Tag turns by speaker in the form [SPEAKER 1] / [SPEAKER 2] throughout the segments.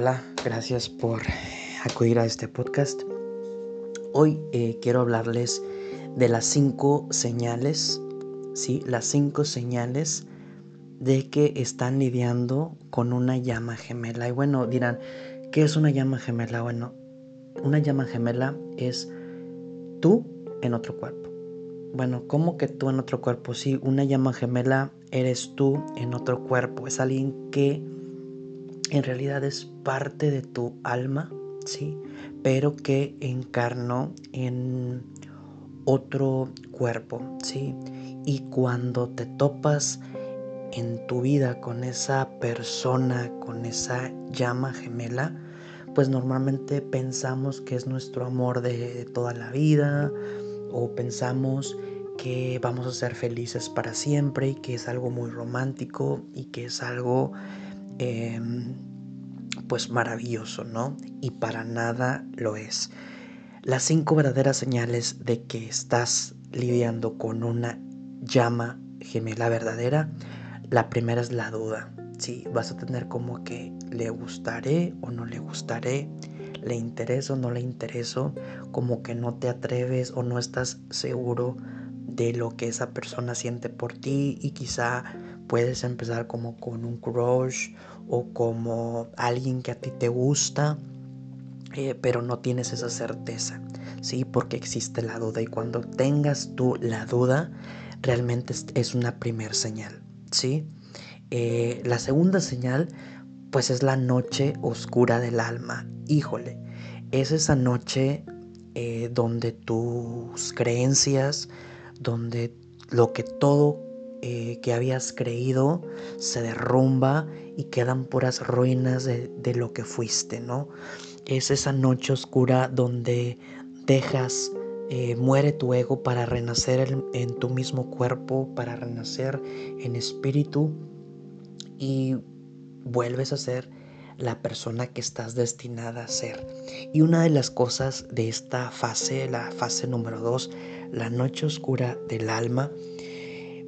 [SPEAKER 1] Hola, gracias por acudir a este podcast. Hoy eh, quiero hablarles de las cinco señales, ¿sí? Las cinco señales de que están lidiando con una llama gemela. Y bueno, dirán, ¿qué es una llama gemela? Bueno, una llama gemela es tú en otro cuerpo. Bueno, ¿cómo que tú en otro cuerpo? Sí, una llama gemela eres tú en otro cuerpo. Es alguien que en realidad es parte de tu alma, ¿sí? Pero que encarnó en otro cuerpo, ¿sí? Y cuando te topas en tu vida con esa persona, con esa llama gemela, pues normalmente pensamos que es nuestro amor de, toda la vida o pensamos que vamos a ser felices para siempre y que es algo muy romántico y que es algo Em, pues maravilloso, ¿no? Y para nada lo es. Las cinco verdaderas señales de que estás lidiando con una llama gemela verdadera, la primera es la duda. Si vas a tener como que le gustaré o no le gustaré, le intereso o no le intereso, como que no te atreves o no estás seguro de lo que esa persona siente por ti y quizá puedes empezar como con un crush o como alguien que a ti te gusta, eh, pero no tienes esa certeza, ¿sí? Porque existe la duda y cuando tengas tú la duda, realmente es una primer señal, ¿sí? Eh, la segunda señal, pues es la noche oscura del alma. Híjole, es esa noche eh, donde tus creencias, donde lo que todo eh, que habías creído se derrumba y quedan puras ruinas de, lo que fuiste, ¿no? Es esa noche oscura donde dejas, eh, muere tu ego para renacer en, tu mismo cuerpo, para renacer en espíritu y vuelves a ser la persona que estás destinada a ser. Y una de las cosas de esta fase, la fase número dos, la noche oscura del alma,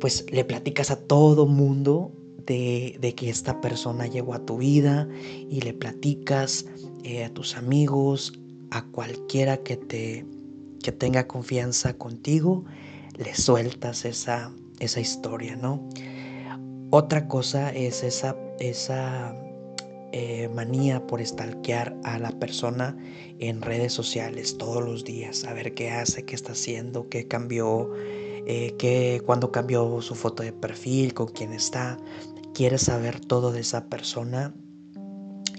[SPEAKER 1] pues le platicas a todo mundo de, que esta persona llegó a tu vida y le platicas eh, a tus amigos, a cualquiera que te que tenga confianza contigo, le sueltas esa, esa historia, ¿no? Otra cosa es esa, esa eh, manía por stalkear a la persona en redes sociales todos los días, a ver qué hace, qué está haciendo, qué cambió, eh, qué, cuándo cambió su foto de perfil, con quién está. Quieres saber todo de esa persona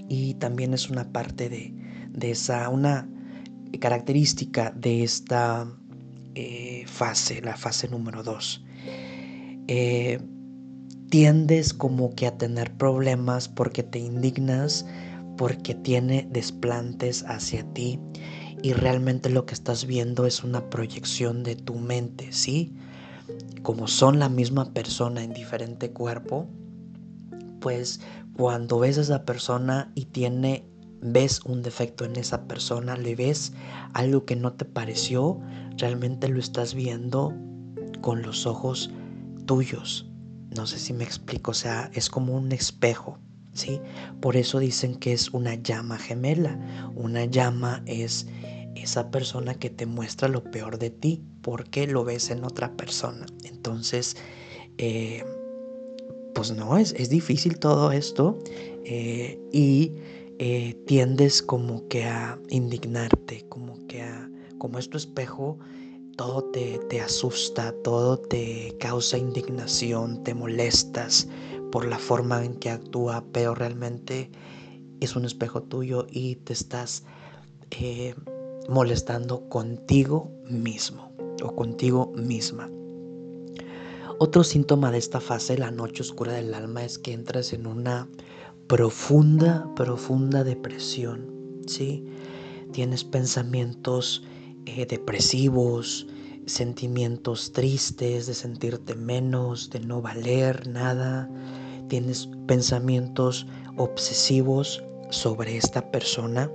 [SPEAKER 1] y también es una parte de, esa, una característica de esta eh, fase, la fase número 2 tiendes como que a tener problemas porque te indignas, porque tiene desplantes hacia ti y realmente lo que estás viendo es una proyección de tu mente, ¿sí? Como son la misma persona en diferente cuerpo, pues cuando ves a esa persona y tiene ves un defecto en esa persona, le ves algo que no te pareció, realmente lo estás viendo con los ojos tuyos. No sé si me explico, o sea, es como un espejo, ¿sí? Por eso dicen que es una llama gemela. Una llama es esa persona que te muestra lo peor de ti porque lo ves en otra persona. Entonces, eh, pues no, es, es, difícil todo esto eh, y eh, tiendes como que a indignarte, como que a, como es tu espejo, todo te, te asusta, todo te causa indignación, te molestas por la forma en que actúa, pero realmente es un espejo tuyo y te estás eh, molestando contigo mismo o contigo misma. Otro síntoma de esta fase, la noche oscura del alma, es que entras en una profunda, profunda depresión, ¿sí? Tienes pensamientos eh, depresivos, sentimientos tristes, de sentirte menos, de no valer nada. Tienes pensamientos obsesivos sobre esta persona.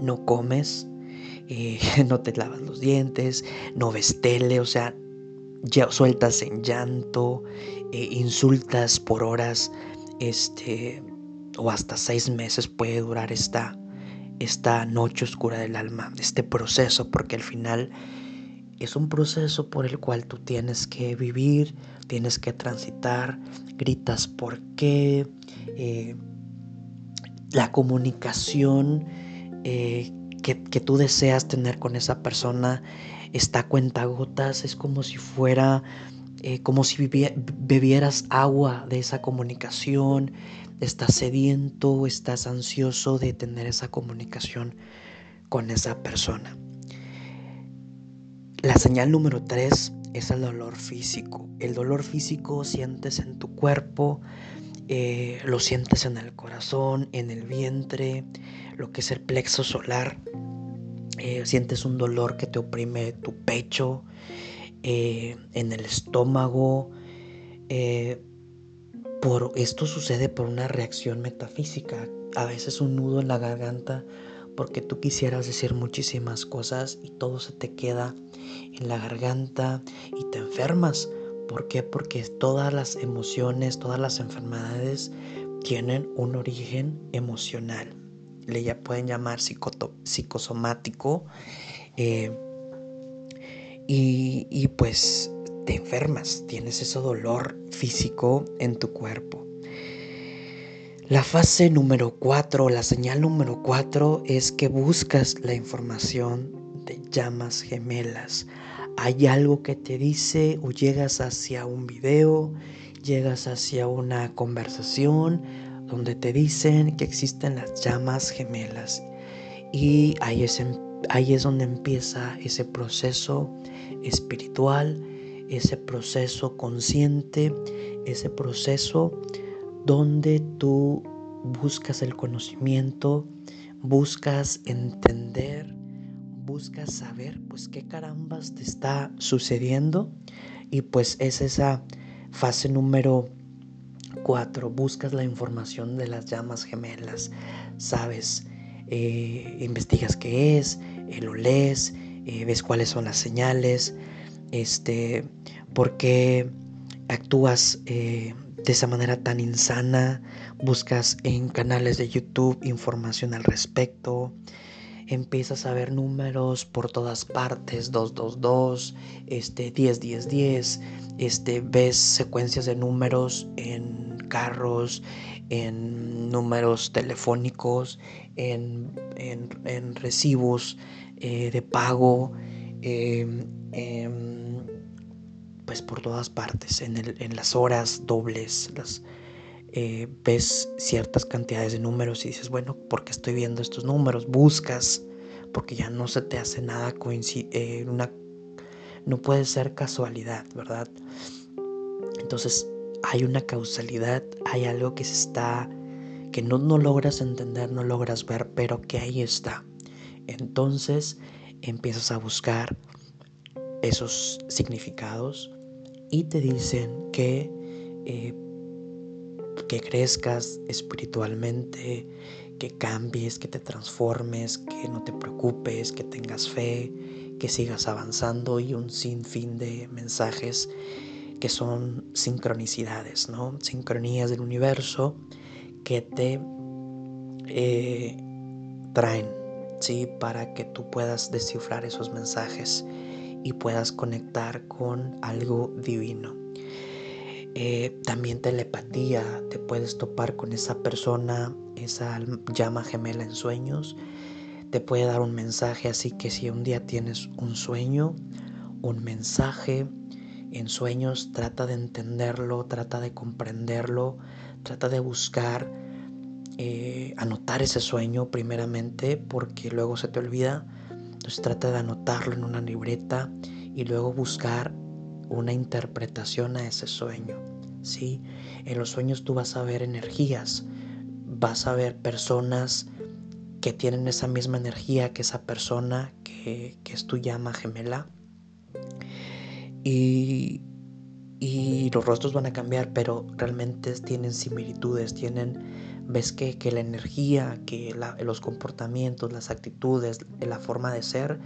[SPEAKER 1] No comes, eh, no te lavas los dientes, no ves tele, o sea, ya sueltas en llanto, eh, insultas por horas, este, o hasta seis meses puede durar esta, esta noche oscura del alma, este proceso, porque al final es un proceso por el cual tú tienes que vivir, tienes que transitar, gritas por qué, eh, la comunicación eh, que, tú deseas tener con esa persona está a cuenta gotas, es como si fuera, eh, como si bebieras agua de esa comunicación, estás sediento, estás ansioso de tener esa comunicación con esa persona. La señal número tres es el dolor físico. El dolor físico sientes en tu cuerpo, eh, lo sientes en el corazón, en el vientre, lo que es el plexo solar. Eh, sientes un dolor que te oprime tu pecho, eh, en el estómago. por, esto sucede por una reacción metafísica. A veces un nudo en la garganta porque tú quisieras decir muchísimas cosas y todo se te queda en la garganta y te enfermas. ¿Por qué? Porque todas las emociones, todas las enfermedades tienen un origen emocional. Le ya pueden llamar psicosomático. Eh, y, y pues te enfermas, tienes ese dolor físico en tu cuerpo. La fase número 4, la señal número 4 es que buscas la información de llamas gemelas. Hay algo que te dice o llegas hacia un video, llegas hacia una conversación donde te dicen que existen las llamas gemelas. Y ahí es, ahí es donde empieza ese proceso espiritual, ese proceso consciente, ese proceso donde tú buscas el conocimiento, buscas entender, buscas saber, pues qué carambas te está sucediendo. Y pues es esa fase número cuatro, buscas la información de las llamas gemelas, sabes, eh, investigas qué es, eh, lo lees, eh, ves cuáles son las señales, este, por qué actúas de esa manera tan insana, buscas en canales de YouTube información al respecto, empiezas a ver números por todas partes, 222, este 10 10 10, este ves secuencias de números en carros, en números telefónicos, en, recibos eh, de pago, em, em, pues por todas partes, en, el, en las horas dobles, las, eh, ves ciertas cantidades de números y dices, bueno, ¿por qué estoy viendo estos números? Buscas, porque ya no se te hace nada eh, no puede ser casualidad, ¿verdad? Entonces hay una causalidad, hay algo que se está, que no, no logras entender, no logras ver, pero que ahí está. Entonces empiezas a buscar esos significados y te dicen que, eh, que crezcas espiritualmente, que cambies, que te transformes, que no te preocupes, que tengas fe, que sigas avanzando y un sinfín de mensajes que son sincronicidades, ¿no? Sincronías del universo que te eh, traen, ¿sí? Para que tú puedas descifrar esos mensajes y puedas conectar con algo divino. Eh, también telepatía, te puedes topar con esa persona, esa llama gemela en sueños, te puede dar un mensaje, así que si un día tienes un sueño, un mensaje en sueños, trata de entenderlo, trata de comprenderlo, trata de buscar, eh, anotar ese sueño primeramente, porque luego se te olvida entonces trata de anotarlo en una libreta y luego buscar una interpretación a ese sueño. ¿sí? En los sueños tú vas a ver energías, vas a ver personas que tienen esa misma energía que esa persona que, es tu llama gemela. Y, y los rostros van a cambiar, pero realmente tienen similitudes, tienen ves que, la energía, que los comportamientos, las actitudes, la forma de ser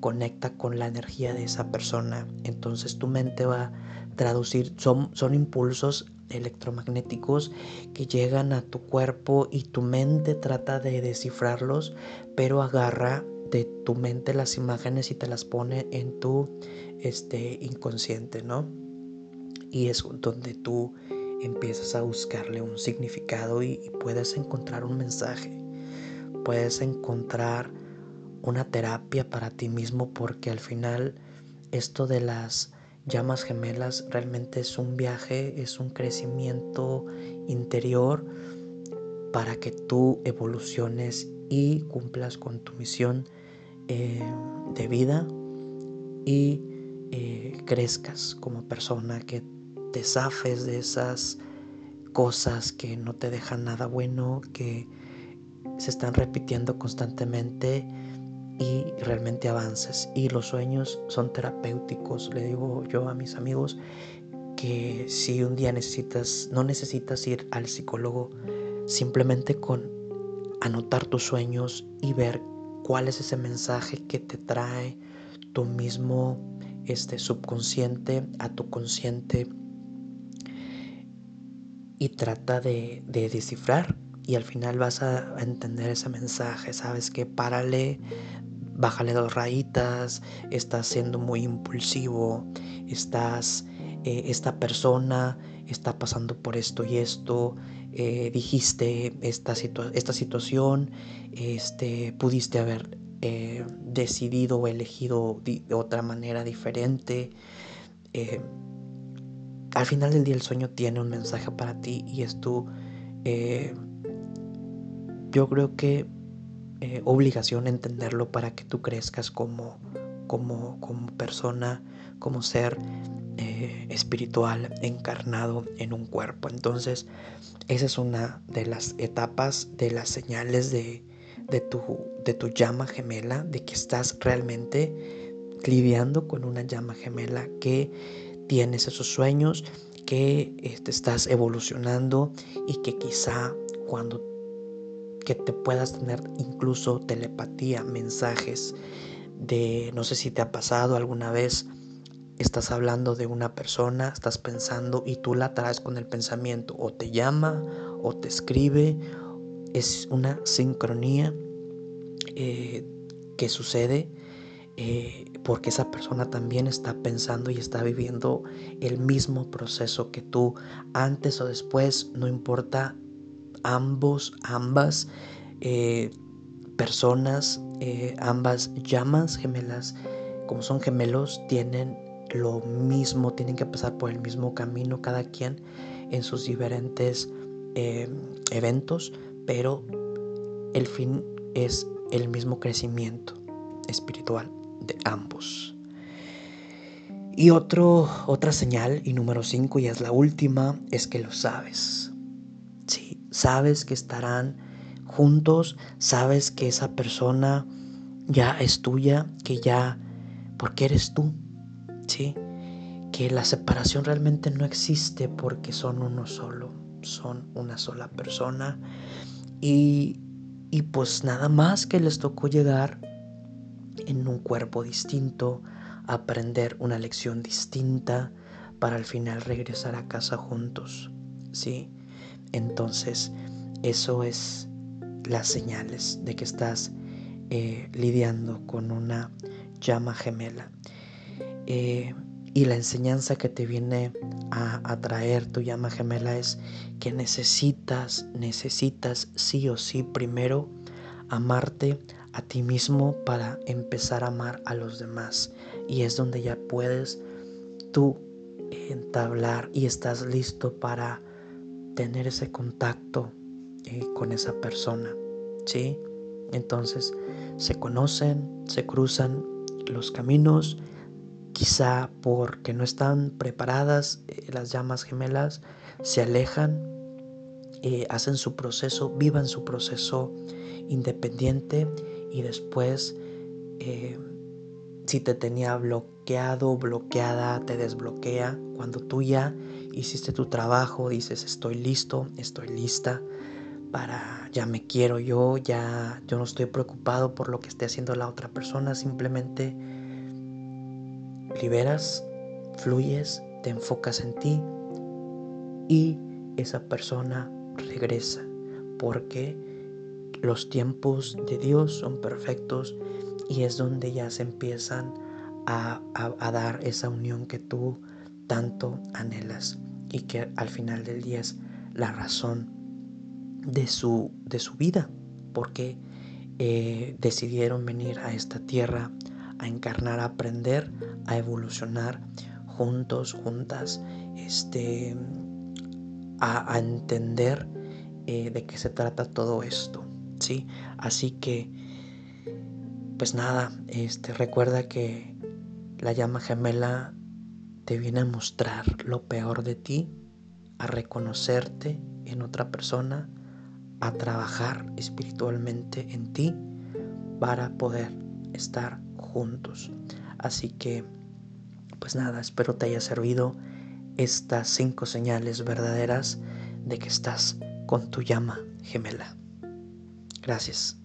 [SPEAKER 1] conecta con la energía de esa persona. Entonces tu mente va a traducir, son, son impulsos electromagnéticos que llegan a tu cuerpo y tu mente trata de descifrarlos, pero agarra de tu mente las imágenes y te las pone en tu este, inconsciente, ¿no? Y es donde tú empiezas a buscarle un significado y, puedes encontrar un mensaje, puedes encontrar una terapia para ti mismo porque al final esto de las llamas gemelas realmente es un viaje, es un crecimiento interior para que tú evoluciones y cumplas con tu misión eh, de vida y eh, crezcas como persona, que te zafes de esas cosas que no te dejan nada bueno, que se están repitiendo constantemente y realmente avances. Y los sueños son terapéuticos, le digo yo a mis amigos, que si un día necesitas, no necesitas ir al psicólogo, simplemente con anotar tus sueños y ver cuál es ese mensaje que te trae tu mismo este subconsciente a tu consciente y trata de, de descifrar y al final vas a entender ese mensaje, sabes que párale bájale dos rayitas, estás siendo muy impulsivo, estás, eh, esta persona está pasando por esto y esto, eh, dijiste esta, esta situación, este, pudiste haber eh, decidido o elegido de otra manera diferente. Al final del día el sueño tiene un mensaje para ti y es tu... yo creo que eh, obligación entenderlo para que tú crezcas como, como, como persona, como ser eh, espiritual encarnado en un cuerpo. Entonces, esa es una de las etapas, de las señales de, de, tu, de tu llama gemela, de que estás realmente lidiando con una llama gemela, que tienes esos sueños, que te este, estás evolucionando y que quizá cuando que te puedas tener incluso telepatía, mensajes de, no sé si te ha pasado alguna vez, estás hablando de una persona, estás pensando y tú la traes con el pensamiento, o te llama, o te escribe, es una sincronía eh, que sucede eh, porque esa persona también está pensando y está viviendo el mismo proceso que tú, antes o después, no importa ambos, ambas eh, personas, eh, ambas llamas gemelas, como son gemelos, tienen lo mismo, tienen que pasar por el mismo camino cada quien en sus diferentes eh, eventos, pero el fin es el mismo crecimiento espiritual ambos. Y otro, otra señal, y número 5, y es la última, es que lo sabes sabes que estarán juntos, sabes que esa persona ya es tuya, que ya, porque eres tú, ¿sí? Que la separación realmente no existe porque son uno solo, son una sola persona y, y pues nada más que les tocó llegar en un cuerpo distinto, aprender una lección distinta para al final regresar a casa juntos, ¿sí? entonces eso es las señales de que estás eh, lidiando con una llama gemela. Eh, y la enseñanza que te viene a, a traer tu llama gemela es que necesitas, necesitas sí o sí primero amarte a ti mismo para empezar a amar a los demás. Y es donde ya puedes tú entablar y estás listo para tener ese contacto eh, con esa persona, ¿sí? Entonces se conocen, se cruzan los caminos, quizá porque no están preparadas eh, las llamas gemelas, se alejan, eh, hacen su proceso, vivan su proceso independiente y después si te tenía bloqueado, bloqueada, te desbloquea. Cuando tú ya hiciste tu trabajo, dices, estoy listo, estoy lista para, ya me quiero yo, ya yo no estoy preocupado por lo que esté haciendo la otra persona, simplemente liberas, fluyes, te enfocas en ti y esa persona regresa porque los tiempos de Dios son perfectos y es donde ya se empiezan a, dar esa unión que tú tanto anhelas y que al final del día es la razón de su, de su vida, porque eh, decidieron venir a esta tierra a encarnar, a aprender, a evolucionar juntos, juntas, este, a, entender eh, de qué se trata todo esto, ¿sí? Así que, pues nada, este, recuerda que la llama gemela te viene a mostrar lo peor de ti, a reconocerte en otra persona, a trabajar espiritualmente en ti para poder estar juntos. Así que, pues nada, espero te haya servido estas cinco señales verdaderas de que estás con tu llama gemela. Gracias.